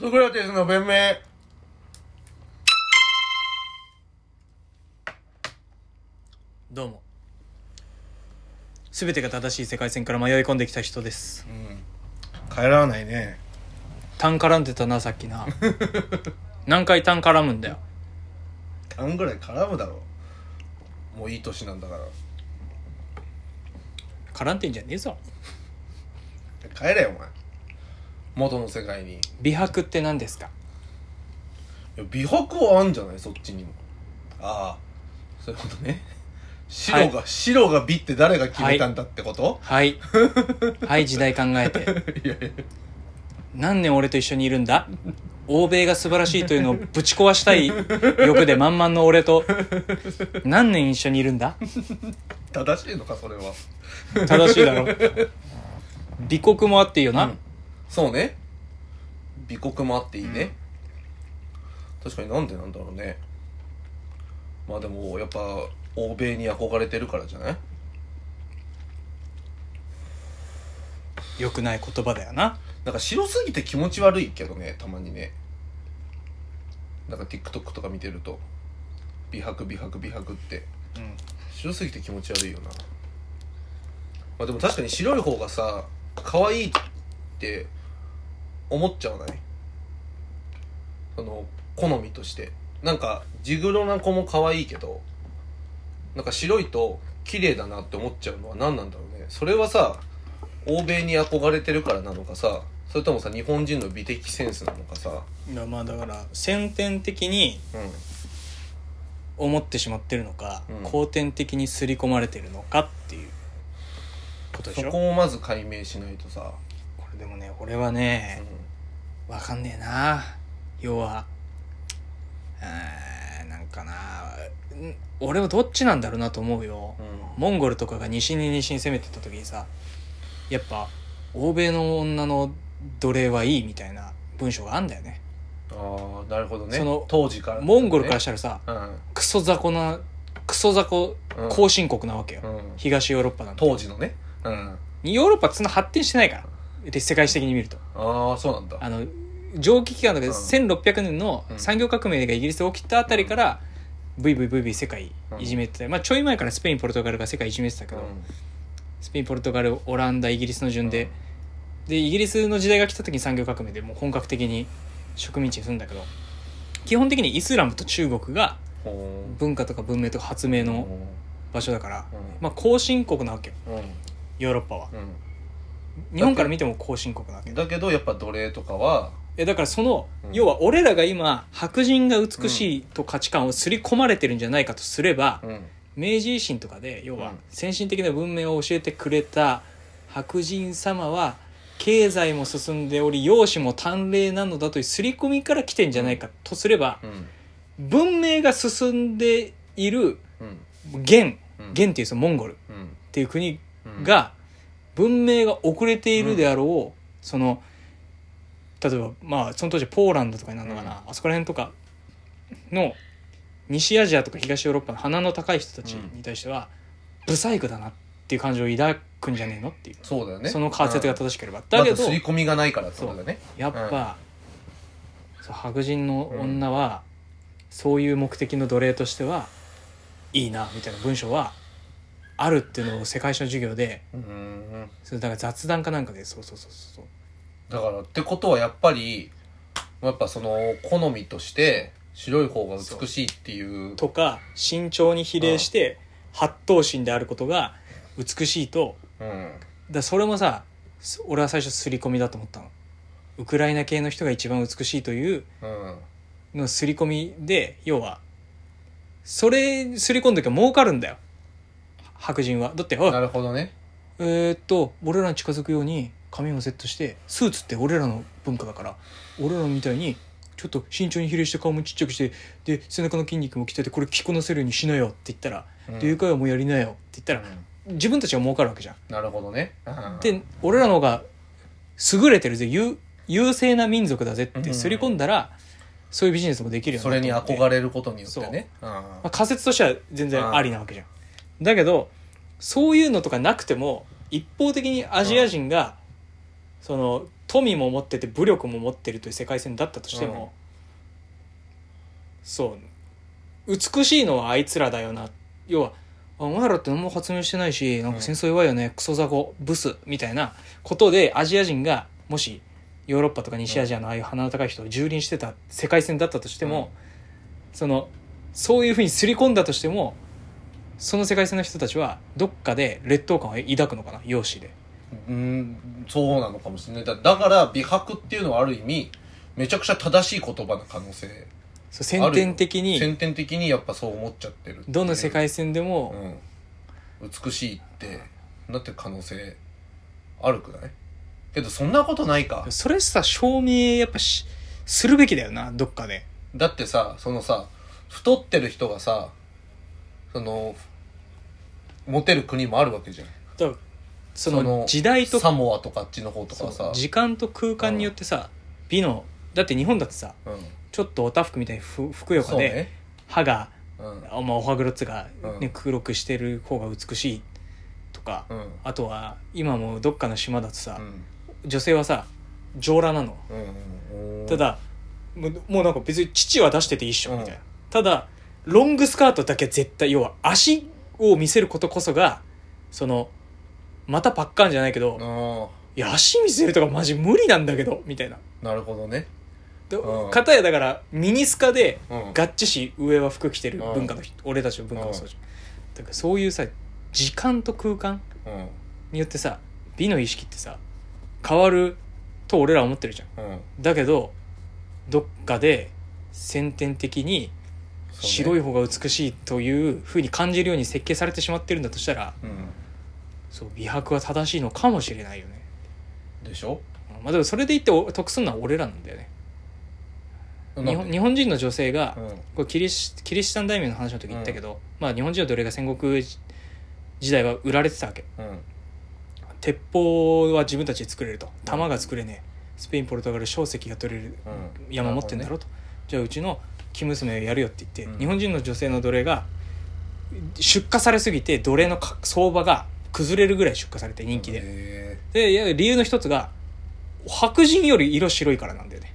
ソクラテスの弁明。どうも。全てが正しい世界線から迷い込んできた人です。帰らないね。単絡んでたなさっきな。何回単絡むんだよ。単ぐらい絡むだろ。もういい年なんだから。絡んでんじゃねえぞ。帰れよお前元の世界に。い美白って何ですか？や美白はあんじゃない？そっちにも。ああ。そういうことね。白が、白が美って誰が決めたんだってこと、はい。はい時代考えて。い、やいや。何年俺と一緒にいるんだ？欧米が素晴らしいというのをぶち壊したい欲で満々の俺と。何年一緒にいるんだ？正しいのかそれは。正しいだろ。美国もあっていいよな、うんそうね。美国もあっていいね、確かになんでなんだろうね。まあでもやっぱ欧米に憧れてるからじゃない？よくない言葉だよな。なんか白すぎて気持ち悪いけどねたまにね。なんか TikTok とか見てると。美白美白美白って。うん。白すぎて気持ち悪いよな。まあでも確かに白い方がさ可愛いって思っちゃわない？その好みとして。なんか地黒な子も可愛いけどなんか白いと綺麗だなって思っちゃうのは何なんだろうね。それはさ欧米に憧れてるからなのかさそれともさ日本人の美的センスなのかさ。いやまあだから先天的にうん。思ってしまってるのか、うん。後天的に刷り込まれてるのかっていうことでしょ？そこをまず解明しないとさ、これでもね俺はねわかんねえな。要は。えーなんかな。ん俺はどっちなんだろうなと思うよ、うん。モンゴルとかが西に西に攻めてった時にさやっぱ欧米の女の奴隷はいいみたいな文章があんだよね。ああなるほどね。その当時から、モンゴルからしたらさうん。クソ雑魚なクソ雑魚うん。後進国なわけよ、うん。東ヨーロッパなんて。当時のね。うん。ヨーロッパそんな発展してないから。で世界史的に見ると。ああそうなんだ。あの蒸気機関だけどうん。1600年のうん。産業革命がイギリスで起きたあたりからブイブイブイブイ世界いじめてて、まあ、ちょい前からスペインポルトガルが世界いじめてたけど、スペインポルトガルオランダイギリスの順で、でイギリスの時代が来た時に産業革命でもう本格的に植民地にするんだけど基本的にイスラムと中国がう。ん文化とか文明とか発明の場所だから、うん。まあ、後進国なわけよ。うん。ヨーロッパは。う日本から見ても後進国なわけんだけどやっぱ奴隷とかはえだからその、うん。要は俺らが今白人が美しいと価値観を刷り込まれてるんじゃないかとすれば、うん。明治維新とかで要はうん。先進的な文明を教えてくれた白人様は経済も進んでおり容姿も端麗なのだという刷り込みから来てんじゃないかとすればうん。文明が進んでいるうん。元うん。元っていうそのモンゴル。っうん。ていう国うん。が文明が遅れているであろう、その例えばまあその当時ポーランドとかになるのかな、あそこら辺とかの西アジアとか東ヨーロッパの鼻の高い人たちに対しては、ブサイクだなっていう感情を抱くんじゃねえのっていう、そうだよね。その仮説が正しければ、うん。だけど、まず刷り込みがないからってことだね。やっぱ、そう白人の女は、そういう目的の奴隷としてはいいなみたいな文章はあるっていうのを世界史の授業でうんそれだから雑談かなんかでそうそうそうそうだからってことはやっぱりやっぱその好みとして白い方が美しいっていうとか身長に比例して八頭身であることが美しいと。うん。だそれもさそ俺は最初刷り込みだと思ったの。ウクライナ系の人が一番美しいといううん。の刷り込みで要はそれ刷り込んできゃ儲かるんだよ。白人は。だってなるほどね。えーっと俺らに近づくように髪をセットしてスーツって俺らの文化だから俺らみたいにちょっと身長に比例して顔もちっちゃくしてで背中の筋肉も鍛えてこれ着こなせるようにしなよって言ったら「うん。でいうかよもうやりなよ」って言ったら自分たちが儲かるわけじゃん。なるほどねうん。で俺らの方が優れてるぜ。優優勢な民族だぜって刷り込んだら、そういうビジネスもできるよそれに憧れ、れることによってね。う。ん。まあ、仮説としては全然ありなわけじゃん。だけどそういうのとかなくても一方的にアジア人が、その富も持ってて武力も持ってるという世界線だったとしても、そう。美しいのはあいつらだよな。要はあお前らって何も発明してないしなんか戦争弱いよね、クソ雑魚ブス。みたいなことでアジア人がもしヨーロッパとか西アジアのああいう鼻の高い人を蹂躙してた世界線だったとしても、そのそういうふうに刷り込んだとしてもその世界線の人たちはどっかで劣等感を抱くのかな容姿でうんそうなのかもしれない。だだから美白っていうのはある意味めちゃくちゃ正しい言葉の可能性。そう先天的に。先天的にやっぱそう思っちゃってるっていう。どの世界線でも、うん、美しいってなってる可能性あるくない？けどそんなことないか。それさ証明やっぱしするべきだよなどっかで。だってさそのさ太ってる人がさそのモテる国もあるわけじゃん。だからその時代とサモアとかあっちの方とかさ。時間と空間によってさ美のだって日本だってさうん。ちょっとおたふくみたいにふふくよかで、ね。歯が、うん。あまあ、お歯黒っつうか、ねうん黒くしてる方が美しいとか、うん。あとは今もどっかの島だとさ、うん。女性はさ上裸なの。うんうんただもうもうなんか別に乳は出してていいっしょうん。みたいな、ただロングスカートだけは絶対要は足を見せることこそがそのまたパッカーンじゃないけど、あいや足見せるとかマジ無理なんだけどみたいな。あなるほどね。でうん。片やだからミニスカでうん。ガッチし上は服着てる文化の人、俺たちの文化もそうじゃん。だからそういうさ時間と空間うん。によってさ美の意識ってさ変わると俺らは思ってるじゃん。うん。だけどどっかで先天的に白いい方が美しいというふうに感じるように設計されてしまってるんだとしたらうんそう美白は正しいのかもしれないよね。でしょ？まあでもそれで言ってお得するのは俺らなんだよね。日本日本人の女性が、うん。これキリシキリシタン大名の話の時言ったけど、まあ日本人の奴隷が戦国時代は売られてたわけ。うん。鉄砲は自分たちで作れると。弾が作れねえ。スペインポルトガル硝石が取れる。うん。山持ってんだろと、じゃあうちの生娘をやるよって言って、うん。日本人の女性の奴隷が出荷されすぎて奴隷のか相場が崩れるぐらい出荷されて人気で、へでいや理由の一つが白人より色白いからなんだよね、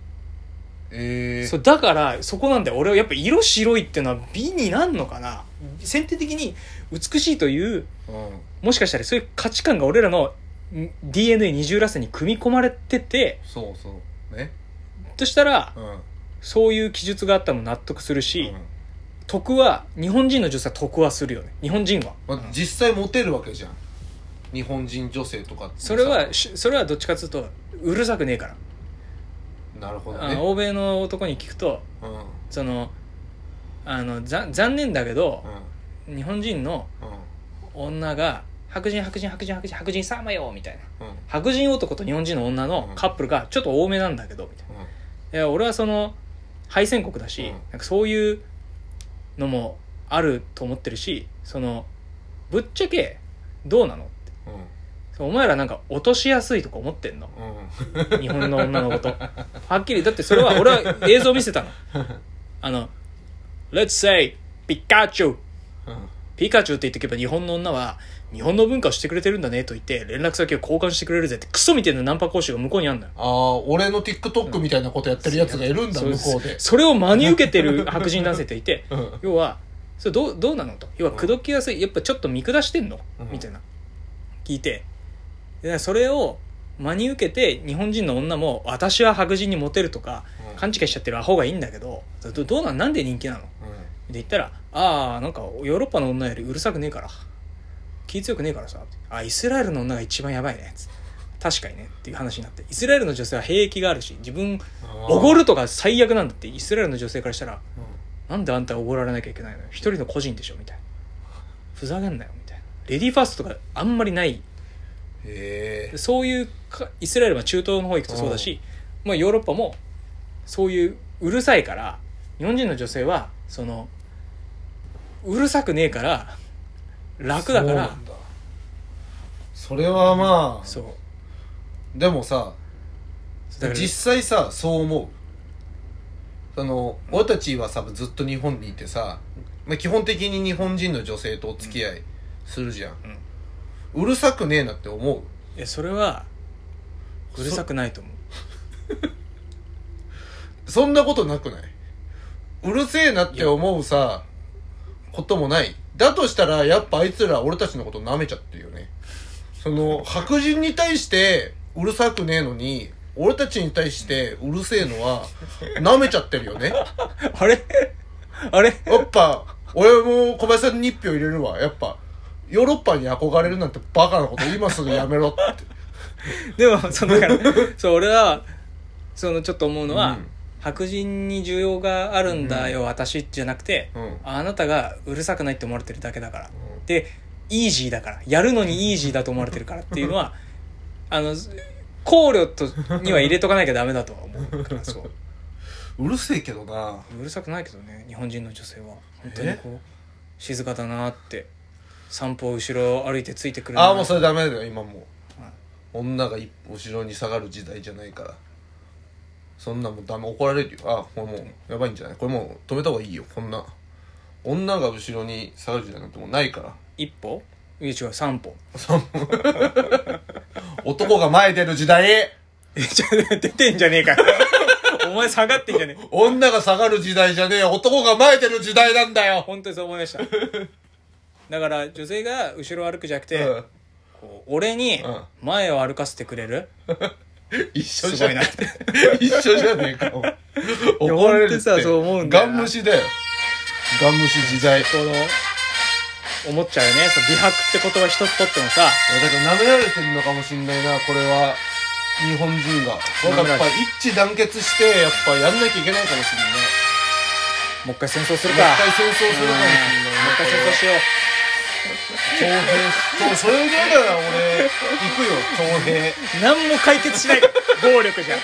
えええそうだからそこなんだよ。俺はやっぱ色白いっていうのは美になんのかな。先天的に美しいといううん。もしかしたらそういう価値観が俺らのん DNA 二重らせに組み込まれててそうそう。ねとしたらうん。そういう記述があったのも納得するし、うん。得は日本人の女性は得はするよね。日本人は、まあ、実際モテるわけじゃん日本人女性とかってさ。それはしそれはどっちかというとうるさくねえから、なるほどね。あ欧米の男に聞くとうん。うんそのあのざ残念だけど、日本人のう女が白人白人白人白人白人様よみたいな。んうん。白人男と日本人の女のカップルがちょっと多めなんだけどみたいな。いや俺はその敗戦国だし、うん。なんかそういうのもあると思ってるしそのぶっちゃけどうなのお前らなんか落としやすいとか思ってんの？うん。日本の女のこと。はっきりだってそれは俺は映像見せたの。あの「Let's say ピカチュウ」うん。ピカチュウって言ってけば日本の女は日本の文化をしてくれてるんだねと言って連絡先を交換してくれるぜってクソみたいなナンパ講習が向こうにあんのよ。ああ俺の TikTok みたいなことやってるやつがいるんだそう向こうで。それを真に受けてる 白人男性といてうん。要はそれどうどうなのと。要は口説きやすい。やっぱちょっと見下してんの、うん。みたいな。聞いてでそれを真に受けて日本人の女も私は白人にモテるとかうん。勘違いしちゃってるアホがいいんだけどどどうなんなんで人気なの？でうん。言ったら「ああなんかヨーロッパの女よりうるさくねえから。気強くねえからさ」あイスラエルの女が一番やばいね」つって。確かにね。っていう話になって。イスラエルの女性は兵役があるし自分おごるとか最悪なんだって。イスラエルの女性からしたらなんであんたおごられなきゃいけないの？よ一人の個人でしょ？みたいな。ふざけんなよ。みたいな。レディーファーストとかあんまりないへえそういうかイスラエルは中東の方行くとそうだし、まあ、ヨーロッパもそういううるさいから日本人の女性はそのうるさくねえから楽だから。それはまあそう。でもさ実際さそう思う。その俺たちはさずっと日本にいてさ、まあ、基本的に日本人の女性とお付き合いするじゃん、うるさくねえなって思う。いやそれはうるさくないと思う。そんなことなくない？うるせえなって思うさこともない。だとしたらやっぱあいつら俺たちのこと舐めちゃってるよね。その白人に対してうるさくねえのに俺たちに対してうるせえのは舐めちゃってるよね。あれ？あれ？やっぱ俺も小林さんに一票入れるわ。やっぱヨーロッパに憧れるなんてバカなこと今す？ぐやめろって。でもそのだからそう俺はそのちょっと思うのは、うん。白人に需要があるんだよ、私じゃなくて、うん。あなたがうるさくないって思われてるだけだから、でイージーだから。やるのにイージーだと思われてるからっていうのはあの考慮とには入れとかなきゃダメだとは思うからそう。うるせえけどな。うるさくないけどね日本人の女性は。本当にこう静かだなって散歩を後ろ歩いてついてくるなああもうそれダメだよ。今もう。はい女が一歩後ろに下がる時代じゃないから。そんなもんダメ怒られるよ。あこれもうやばいんじゃない？これもう止めた方がいいよ。こんな。女が後ろに下がる時代なんてもうないから。一歩？いや違う三歩。男が前出る時代？えちょ出てんじゃねえか。よお前下がってんじゃねえ。女が下がる時代じゃねえよ。男が前出る時代なんだよ、本当にそう思いましただから女性が後ろを歩くじゃなくて、うん。こう俺にうん。前を歩かせてくれる、一緒じゃねすえ 一緒じゃねえかや怒られるって。ほんとさそう思うんだよガン虫だよ。ガン虫時代。この思っちゃうよね。そう美白って言葉一つとってもさ。だから舐められてるのかもしんないなこれは。日本人が。なんかやっぱ一致団結してやっぱやんなきゃいけないかもしれない。もう一回戦争するもうか一回戦争するかもしれないうん。もう一回戦争しよう。徴兵そうそれでだから俺。行くよ徴兵何も解決しない。暴力じゃ